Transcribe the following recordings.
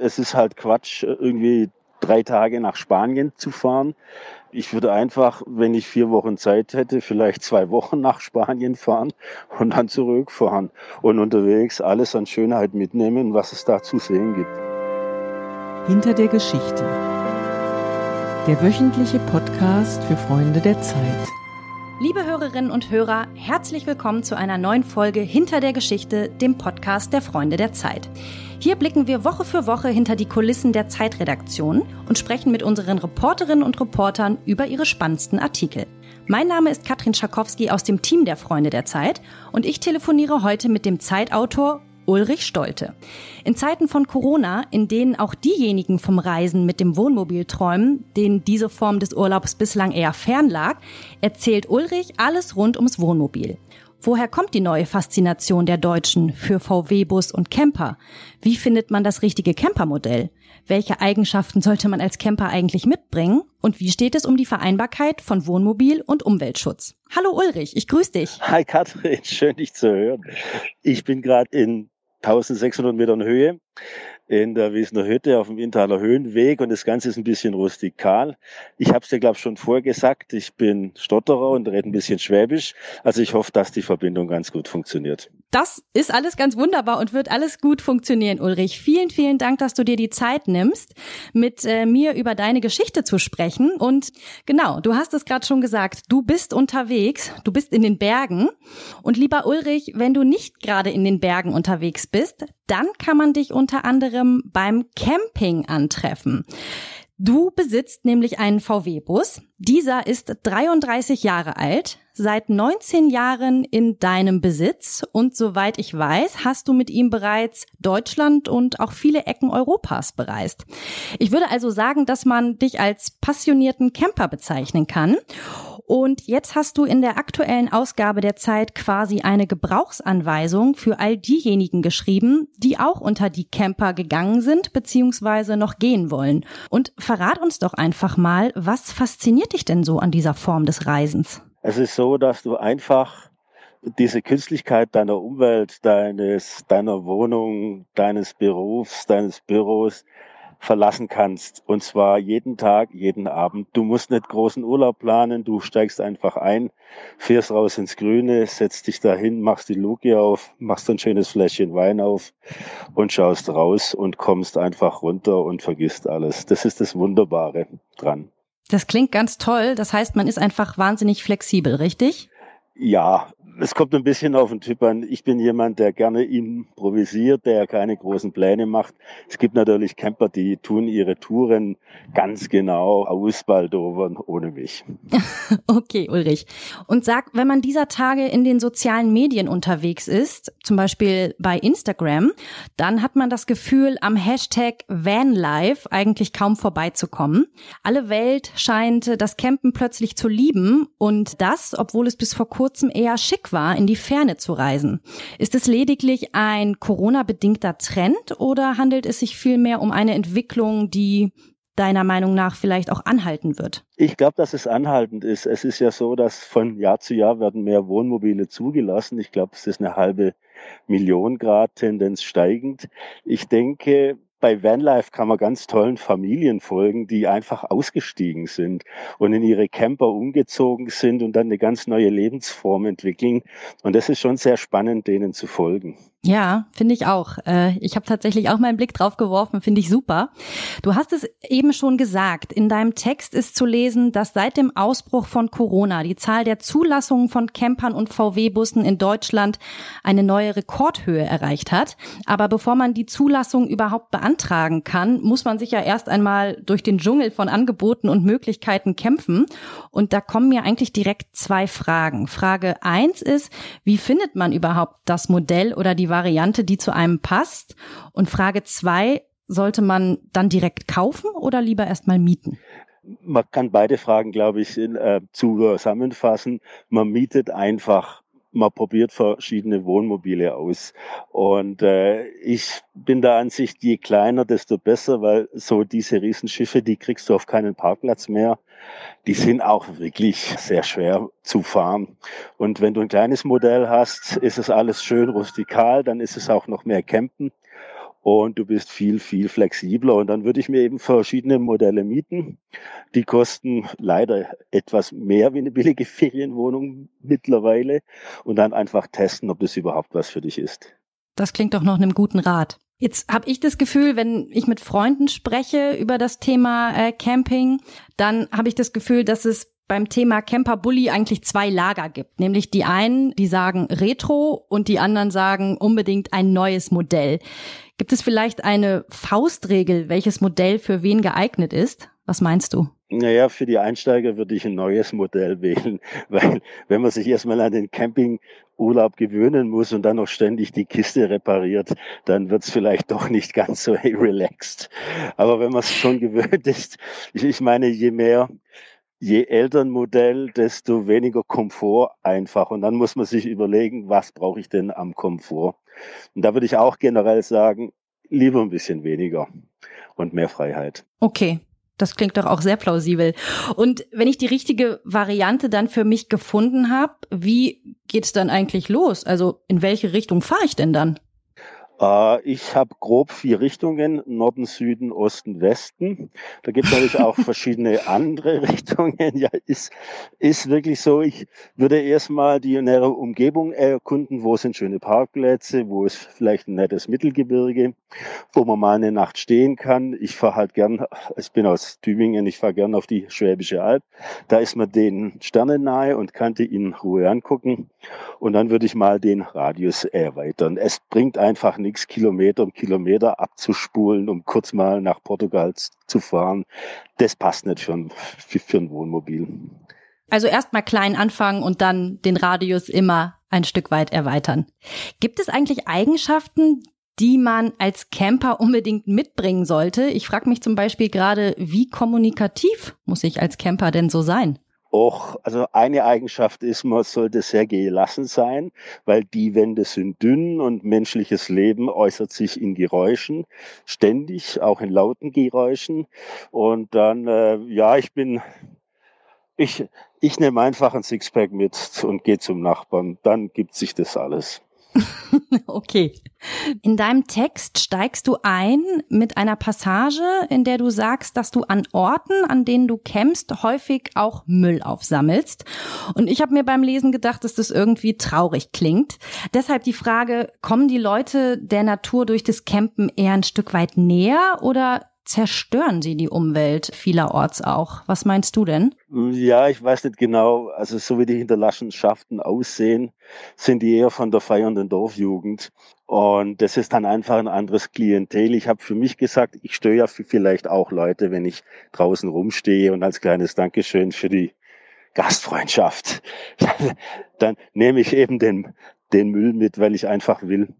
es ist halt Quatsch, irgendwie drei Tage nach Spanien zu fahren. Ich würde einfach, wenn ich vier Wochen Zeit hätte, vielleicht zwei Wochen nach Spanien fahren und dann zurückfahren und unterwegs alles an Schönheit mitnehmen, was es da zu sehen gibt. Hinter der Geschichte. Der wöchentliche Podcast für Freunde der Zeit. Liebe Hörerinnen und Hörer, herzlich willkommen zu einer neuen Folge Hinter der Geschichte, dem Podcast der Freunde der Zeit. Hier blicken wir Woche für Woche hinter die Kulissen der Zeitredaktion und sprechen mit unseren Reporterinnen und Reportern über ihre spannendsten Artikel. Mein Name ist Katrin Schakowski aus dem Team der Freunde der Zeit und ich telefoniere heute mit dem Zeitautor Ulrich Stolte. In Zeiten von Corona, in denen auch diejenigen vom Reisen mit dem Wohnmobil träumen, denen diese Form des Urlaubs bislang eher fern lag, erzählt Ulrich alles rund ums Wohnmobil. Woher kommt die neue Faszination der Deutschen für VW-Bus und Camper? Wie findet man das richtige Campermodell? Welche Eigenschaften sollte man als Camper eigentlich mitbringen? Und wie steht es um die Vereinbarkeit von Wohnmobil und Umweltschutz? Hallo Ulrich, ich grüße dich. Hi Katrin, schön dich zu hören. Ich bin gerade in 1600 Metern Höhe in der Wiesner Hütte auf dem Inntaler Höhenweg und das Ganze ist ein bisschen rustikal. Ich habe es dir, glaube ich, schon vorgesagt, ich bin Stotterer und rede ein bisschen Schwäbisch. Also ich hoffe, dass die Verbindung ganz gut funktioniert. Das ist alles ganz wunderbar und wird alles gut funktionieren, Ulrich. Vielen, vielen Dank, dass du dir die Zeit nimmst, mit äh, mir über deine Geschichte zu sprechen. Und genau, du hast es gerade schon gesagt, du bist unterwegs, du bist in den Bergen. Und lieber Ulrich, wenn du nicht gerade in den Bergen unterwegs bist, dann kann man dich unter anderem beim Camping antreffen. Du besitzt nämlich einen VW-Bus. Dieser ist 33 Jahre alt, seit 19 Jahren in deinem Besitz und soweit ich weiß, hast du mit ihm bereits Deutschland und auch viele Ecken Europas bereist. Ich würde also sagen, dass man dich als passionierten Camper bezeichnen kann. Und jetzt hast du in der aktuellen Ausgabe der Zeit quasi eine Gebrauchsanweisung für all diejenigen geschrieben, die auch unter die Camper gegangen sind bzw. noch gehen wollen. Und verrat uns doch einfach mal, was fasziniert dich denn so an dieser Form des Reisens? Es ist so, dass du einfach diese Künstlichkeit deiner Umwelt, deines, deiner Wohnung, deines Berufs, deines Büros, verlassen kannst. Und zwar jeden Tag, jeden Abend. Du musst nicht großen Urlaub planen, du steigst einfach ein, fährst raus ins Grüne, setzt dich dahin, machst die Luke auf, machst ein schönes Fläschchen Wein auf und schaust raus und kommst einfach runter und vergisst alles. Das ist das Wunderbare dran. Das klingt ganz toll. Das heißt, man ist einfach wahnsinnig flexibel, richtig? Ja, es kommt ein bisschen auf den Typ an. Ich bin jemand, der gerne improvisiert, der keine großen Pläne macht. Es gibt natürlich Camper, die tun ihre Touren ganz genau ausbaldovern ohne mich. okay, Ulrich. Und sag, wenn man dieser Tage in den sozialen Medien unterwegs ist, zum Beispiel bei Instagram, dann hat man das Gefühl, am Hashtag Vanlife eigentlich kaum vorbeizukommen. Alle Welt scheint das Campen plötzlich zu lieben und das, obwohl es bis vor kurzem eher schick war, in die Ferne zu reisen. Ist es lediglich ein Corona-bedingter Trend oder handelt es sich vielmehr um eine Entwicklung, die deiner Meinung nach vielleicht auch anhalten wird? Ich glaube, dass es anhaltend ist. Es ist ja so, dass von Jahr zu Jahr werden mehr Wohnmobile zugelassen. Ich glaube, es ist eine halbe Million Grad Tendenz steigend. Ich denke, bei Vanlife kann man ganz tollen Familien folgen, die einfach ausgestiegen sind und in ihre Camper umgezogen sind und dann eine ganz neue Lebensform entwickeln. Und das ist schon sehr spannend, denen zu folgen. Ja, finde ich auch. Äh, ich habe tatsächlich auch meinen Blick drauf geworfen, finde ich super. Du hast es eben schon gesagt, in deinem Text ist zu lesen, dass seit dem Ausbruch von Corona die Zahl der Zulassungen von Campern und VW-Bussen in Deutschland eine neue Rekordhöhe erreicht hat. Aber bevor man die Zulassung überhaupt beantragen kann, muss man sich ja erst einmal durch den Dschungel von Angeboten und Möglichkeiten kämpfen. Und da kommen mir eigentlich direkt zwei Fragen. Frage eins ist, wie findet man überhaupt das Modell oder die Variante, die zu einem passt? Und Frage zwei, sollte man dann direkt kaufen oder lieber erstmal mieten? Man kann beide Fragen, glaube ich, in, äh, zusammenfassen. Man mietet einfach man probiert verschiedene Wohnmobile aus. Und äh, ich bin der Ansicht, je kleiner, desto besser, weil so diese Riesenschiffe, die kriegst du auf keinen Parkplatz mehr. Die sind auch wirklich sehr schwer zu fahren. Und wenn du ein kleines Modell hast, ist es alles schön rustikal, dann ist es auch noch mehr Campen. Und du bist viel, viel flexibler. Und dann würde ich mir eben verschiedene Modelle mieten. Die kosten leider etwas mehr wie eine billige Ferienwohnung mittlerweile und dann einfach testen, ob das überhaupt was für dich ist. Das klingt doch noch einem guten Rat. Jetzt habe ich das Gefühl, wenn ich mit Freunden spreche über das Thema äh, Camping, dann habe ich das Gefühl, dass es beim Thema Camper Bully eigentlich zwei Lager gibt. Nämlich die einen, die sagen Retro und die anderen sagen unbedingt ein neues Modell. Gibt es vielleicht eine Faustregel, welches Modell für wen geeignet ist? Was meinst du? Naja, für die Einsteiger würde ich ein neues Modell wählen, weil wenn man sich erstmal an den Campingurlaub gewöhnen muss und dann noch ständig die Kiste repariert, dann wird es vielleicht doch nicht ganz so relaxed. Aber wenn man es schon gewöhnt ist, ich, ich meine, je mehr je älter ein Modell, desto weniger Komfort einfach. Und dann muss man sich überlegen, was brauche ich denn am Komfort? Und da würde ich auch generell sagen, lieber ein bisschen weniger und mehr Freiheit. Okay. Das klingt doch auch sehr plausibel. Und wenn ich die richtige Variante dann für mich gefunden habe, wie geht's dann eigentlich los? Also in welche Richtung fahre ich denn dann? Äh, ich habe grob vier Richtungen, Norden, Süden, Osten, Westen. Da gibt es natürlich auch verschiedene andere Richtungen. Ja, ist, ist wirklich so. Ich würde erstmal die nähere Umgebung erkunden. Wo sind schöne Parkplätze? Wo ist vielleicht ein nettes Mittelgebirge, wo man mal eine Nacht stehen kann? Ich fahre halt gern, ich bin aus Tübingen, ich fahre gern auf die Schwäbische Alb. Da ist man den Sternen nahe und kann die in Ruhe angucken. Und dann würde ich mal den Radius erweitern. Es bringt einfach nichts nichts, Kilometer um Kilometer abzuspulen, um kurz mal nach Portugal zu fahren. Das passt nicht für ein, für, für ein Wohnmobil. Also erstmal klein anfangen und dann den Radius immer ein Stück weit erweitern. Gibt es eigentlich Eigenschaften, die man als Camper unbedingt mitbringen sollte? Ich frage mich zum Beispiel gerade, wie kommunikativ muss ich als Camper denn so sein? Auch, also eine Eigenschaft ist, man sollte sehr gelassen sein, weil die Wände sind dünn und menschliches Leben äußert sich in Geräuschen, ständig, auch in lauten Geräuschen. Und dann, äh, ja, ich bin, ich, ich nehme einfach ein Sixpack mit und gehe zum Nachbarn. Dann gibt sich das alles. okay. In deinem Text steigst du ein mit einer Passage, in der du sagst, dass du an Orten, an denen du campst, häufig auch Müll aufsammelst. Und ich habe mir beim Lesen gedacht, dass das irgendwie traurig klingt. Deshalb die Frage, kommen die Leute der Natur durch das Campen eher ein Stück weit näher oder zerstören sie die Umwelt vielerorts auch. Was meinst du denn? Ja, ich weiß nicht genau. Also so wie die Hinterlassenschaften aussehen, sind die eher von der feiernden Dorfjugend. Und das ist dann einfach ein anderes Klientel. Ich habe für mich gesagt, ich störe ja vielleicht auch Leute, wenn ich draußen rumstehe und als kleines Dankeschön für die Gastfreundschaft, dann nehme ich eben den, den Müll mit, weil ich einfach will,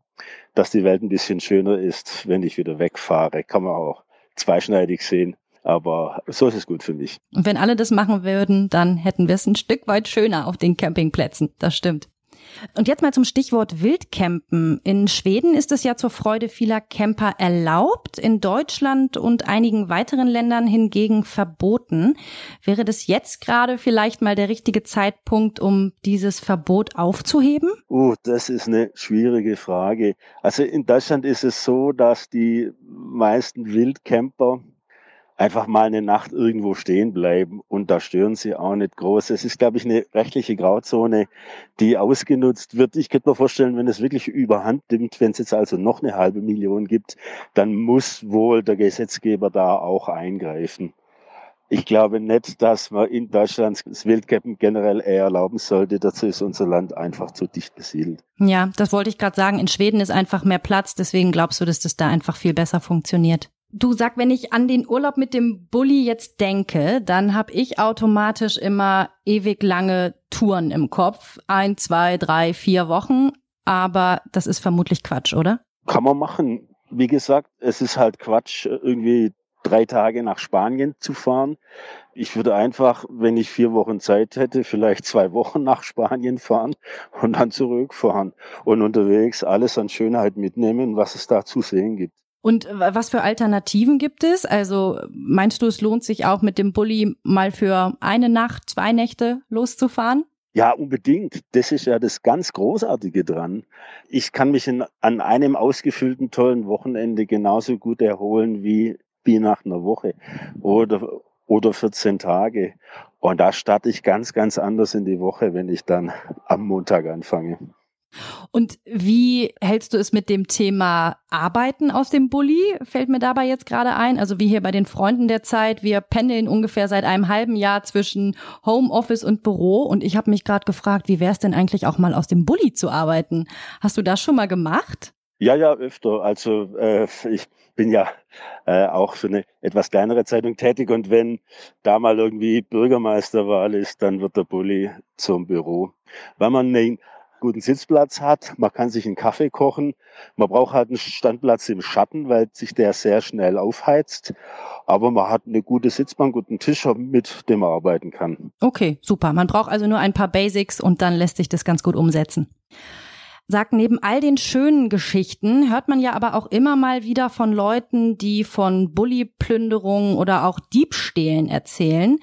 dass die Welt ein bisschen schöner ist, wenn ich wieder wegfahre. Kann man auch zweischneidig sehen. Aber so ist es gut für mich. Und wenn alle das machen würden, dann hätten wir es ein Stück weit schöner auf den Campingplätzen. Das stimmt. Und jetzt mal zum Stichwort Wildcampen. In Schweden ist es ja zur Freude vieler Camper erlaubt, in Deutschland und einigen weiteren Ländern hingegen verboten. Wäre das jetzt gerade vielleicht mal der richtige Zeitpunkt, um dieses Verbot aufzuheben? Oh, das ist eine schwierige Frage. Also in Deutschland ist es so, dass die meisten Wildcamper einfach mal eine Nacht irgendwo stehen bleiben und da stören sie auch nicht groß. Es ist, glaube ich, eine rechtliche Grauzone, die ausgenutzt wird. Ich könnte mir vorstellen, wenn es wirklich überhand nimmt, wenn es jetzt also noch eine halbe Million gibt, dann muss wohl der Gesetzgeber da auch eingreifen. Ich glaube nicht, dass man in Deutschland das Wildcampen generell eher erlauben sollte. Dazu ist unser Land einfach zu dicht besiedelt. Ja, das wollte ich gerade sagen. In Schweden ist einfach mehr Platz. Deswegen glaubst du, dass das da einfach viel besser funktioniert? Du sag, wenn ich an den Urlaub mit dem Bulli jetzt denke, dann habe ich automatisch immer ewig lange Touren im Kopf. Ein, zwei, drei, vier Wochen. Aber das ist vermutlich Quatsch, oder? Kann man machen. Wie gesagt, es ist halt Quatsch, irgendwie drei Tage nach Spanien zu fahren. Ich würde einfach, wenn ich vier Wochen Zeit hätte, vielleicht zwei Wochen nach Spanien fahren und dann zurückfahren und unterwegs alles an Schönheit mitnehmen, was es da zu sehen gibt. Und was für Alternativen gibt es? Also meinst du, es lohnt sich auch mit dem Bulli mal für eine Nacht, zwei Nächte loszufahren? Ja, unbedingt. Das ist ja das ganz Großartige dran. Ich kann mich in, an einem ausgefüllten, tollen Wochenende genauso gut erholen wie, wie nach einer Woche oder, oder 14 Tage. Und da starte ich ganz, ganz anders in die Woche, wenn ich dann am Montag anfange. Und wie hältst du es mit dem Thema Arbeiten aus dem Bulli? Fällt mir dabei jetzt gerade ein. Also wie hier bei den Freunden der Zeit. Wir pendeln ungefähr seit einem halben Jahr zwischen Homeoffice und Büro. Und ich habe mich gerade gefragt, wie wäre es denn eigentlich auch mal aus dem Bulli zu arbeiten? Hast du das schon mal gemacht? Ja, ja, öfter. Also äh, ich bin ja äh, auch für eine etwas kleinere Zeitung tätig und wenn da mal irgendwie Bürgermeisterwahl ist, dann wird der Bulli zum Büro. Weil man einen guten Sitzplatz hat, man kann sich einen Kaffee kochen, man braucht halt einen Standplatz im Schatten, weil sich der sehr schnell aufheizt, aber man hat eine gute Sitzbank und einen Tisch, mit dem man arbeiten kann. Okay, super. Man braucht also nur ein paar Basics und dann lässt sich das ganz gut umsetzen sagt, neben all den schönen Geschichten hört man ja aber auch immer mal wieder von Leuten, die von Bully-Plünderungen oder auch Diebstählen erzählen.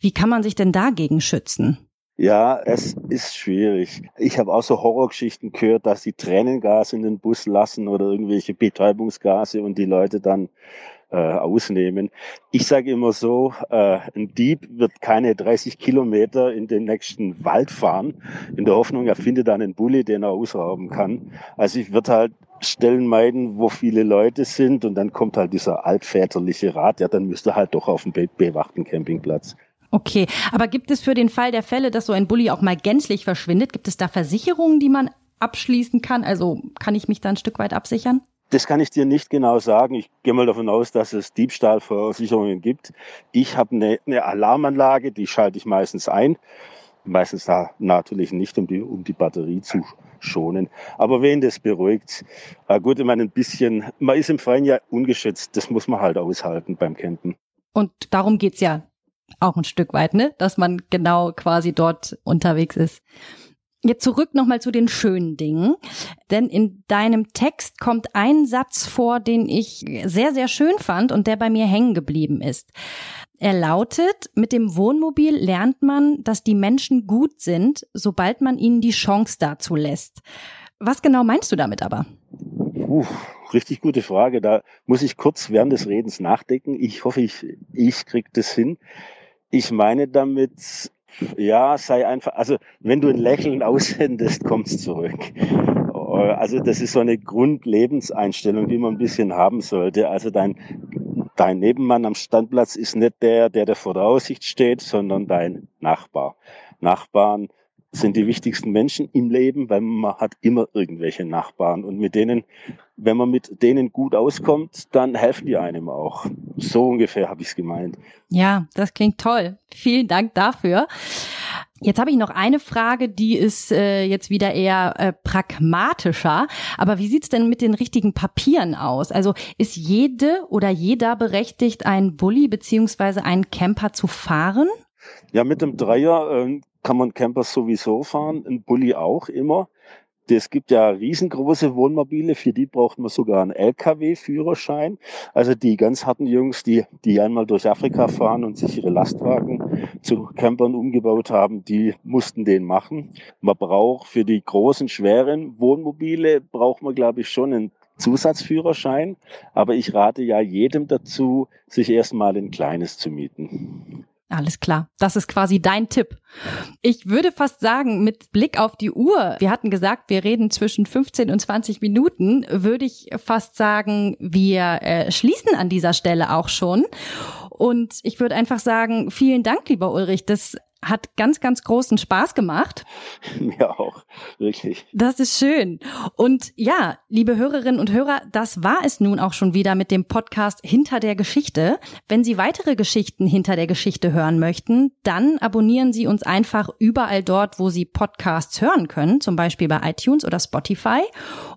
Wie kann man sich denn dagegen schützen? Ja, es ist schwierig. Ich habe auch so Horrorgeschichten gehört, dass sie Tränengas in den Bus lassen oder irgendwelche Betäubungsgase und die Leute dann äh, ausnehmen. Ich sage immer so, äh, ein Dieb wird keine 30 Kilometer in den nächsten Wald fahren, in der Hoffnung, er findet dann einen Bulli, den er ausrauben kann. Also ich würde halt Stellen meiden, wo viele Leute sind und dann kommt halt dieser altväterliche Rat, ja, dann müsste halt doch auf dem bewachten Campingplatz. Okay, aber gibt es für den Fall der Fälle, dass so ein Bulli auch mal gänzlich verschwindet, gibt es da Versicherungen, die man abschließen kann? Also kann ich mich da ein Stück weit absichern? Das kann ich dir nicht genau sagen. Ich gehe mal davon aus, dass es Diebstahlversicherungen gibt. Ich habe eine, eine Alarmanlage, die schalte ich meistens ein. Meistens da natürlich nicht, um die, um die Batterie zu schonen. Aber wen das beruhigt, äh, gut, ich meine, ein bisschen, man ist im Freien ja ungeschützt. Das muss man halt aushalten beim Campen. Und darum geht's ja auch ein Stück weit, ne? Dass man genau quasi dort unterwegs ist. Jetzt zurück nochmal zu den schönen Dingen. Denn in deinem Text kommt ein Satz vor, den ich sehr, sehr schön fand und der bei mir hängen geblieben ist. Er lautet, mit dem Wohnmobil lernt man, dass die Menschen gut sind, sobald man ihnen die Chance dazu lässt. Was genau meinst du damit aber? Uh, richtig gute Frage. Da muss ich kurz während des Redens nachdenken. Ich hoffe, ich, ich krieg das hin. Ich meine damit, ja, sei einfach, also wenn du ein Lächeln aussendest, kommt's zurück. Also das ist so eine Grundlebenseinstellung, die man ein bisschen haben sollte. Also dein, dein Nebenmann am Standplatz ist nicht der, der, der vor der Aussicht steht, sondern dein Nachbar. Nachbarn sind die wichtigsten Menschen im Leben, weil man hat immer irgendwelche Nachbarn und mit denen, wenn man mit denen gut auskommt, dann helfen die einem auch. So ungefähr habe ich es gemeint. Ja, das klingt toll. Vielen Dank dafür. Jetzt habe ich noch eine Frage, die ist äh, jetzt wieder eher äh, pragmatischer. Aber wie sieht's denn mit den richtigen Papieren aus? Also ist jede oder jeder berechtigt, einen Bulli beziehungsweise einen Camper zu fahren? Ja, mit dem Dreier äh, kann man Camper sowieso fahren, ein Bulli auch immer. Es gibt ja riesengroße Wohnmobile, für die braucht man sogar einen LKW-Führerschein. Also die ganz harten Jungs, die, die einmal durch Afrika fahren und sich ihre Lastwagen zu Campern umgebaut haben, die mussten den machen. Man braucht für die großen, schweren Wohnmobile, braucht man, glaube ich, schon einen Zusatzführerschein. Aber ich rate ja jedem dazu, sich erstmal ein kleines zu mieten. Alles klar. Das ist quasi dein Tipp. Ich würde fast sagen, mit Blick auf die Uhr, wir hatten gesagt, wir reden zwischen 15 und 20 Minuten, würde ich fast sagen, wir äh, schließen an dieser Stelle auch schon. Und ich würde einfach sagen, vielen Dank, lieber Ulrich. Das hat ganz, ganz großen Spaß gemacht. Mir auch, wirklich. Das ist schön. Und ja, liebe Hörerinnen und Hörer, das war es nun auch schon wieder mit dem Podcast Hinter der Geschichte. Wenn Sie weitere Geschichten hinter der Geschichte hören möchten, dann abonnieren Sie uns einfach überall dort, wo Sie Podcasts hören können, zum Beispiel bei iTunes oder Spotify.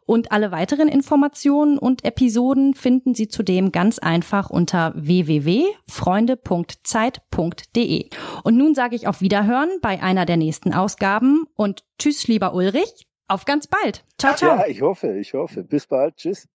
Und alle weiteren Informationen und Episoden finden Sie zudem ganz einfach unter www.freunde.zeit.de. Und nun sage ich auf Wiederhören bei einer der nächsten Ausgaben und tschüss, lieber Ulrich. Auf ganz bald. Ciao, ciao. Ja, ich hoffe, ich hoffe. Bis bald. Tschüss.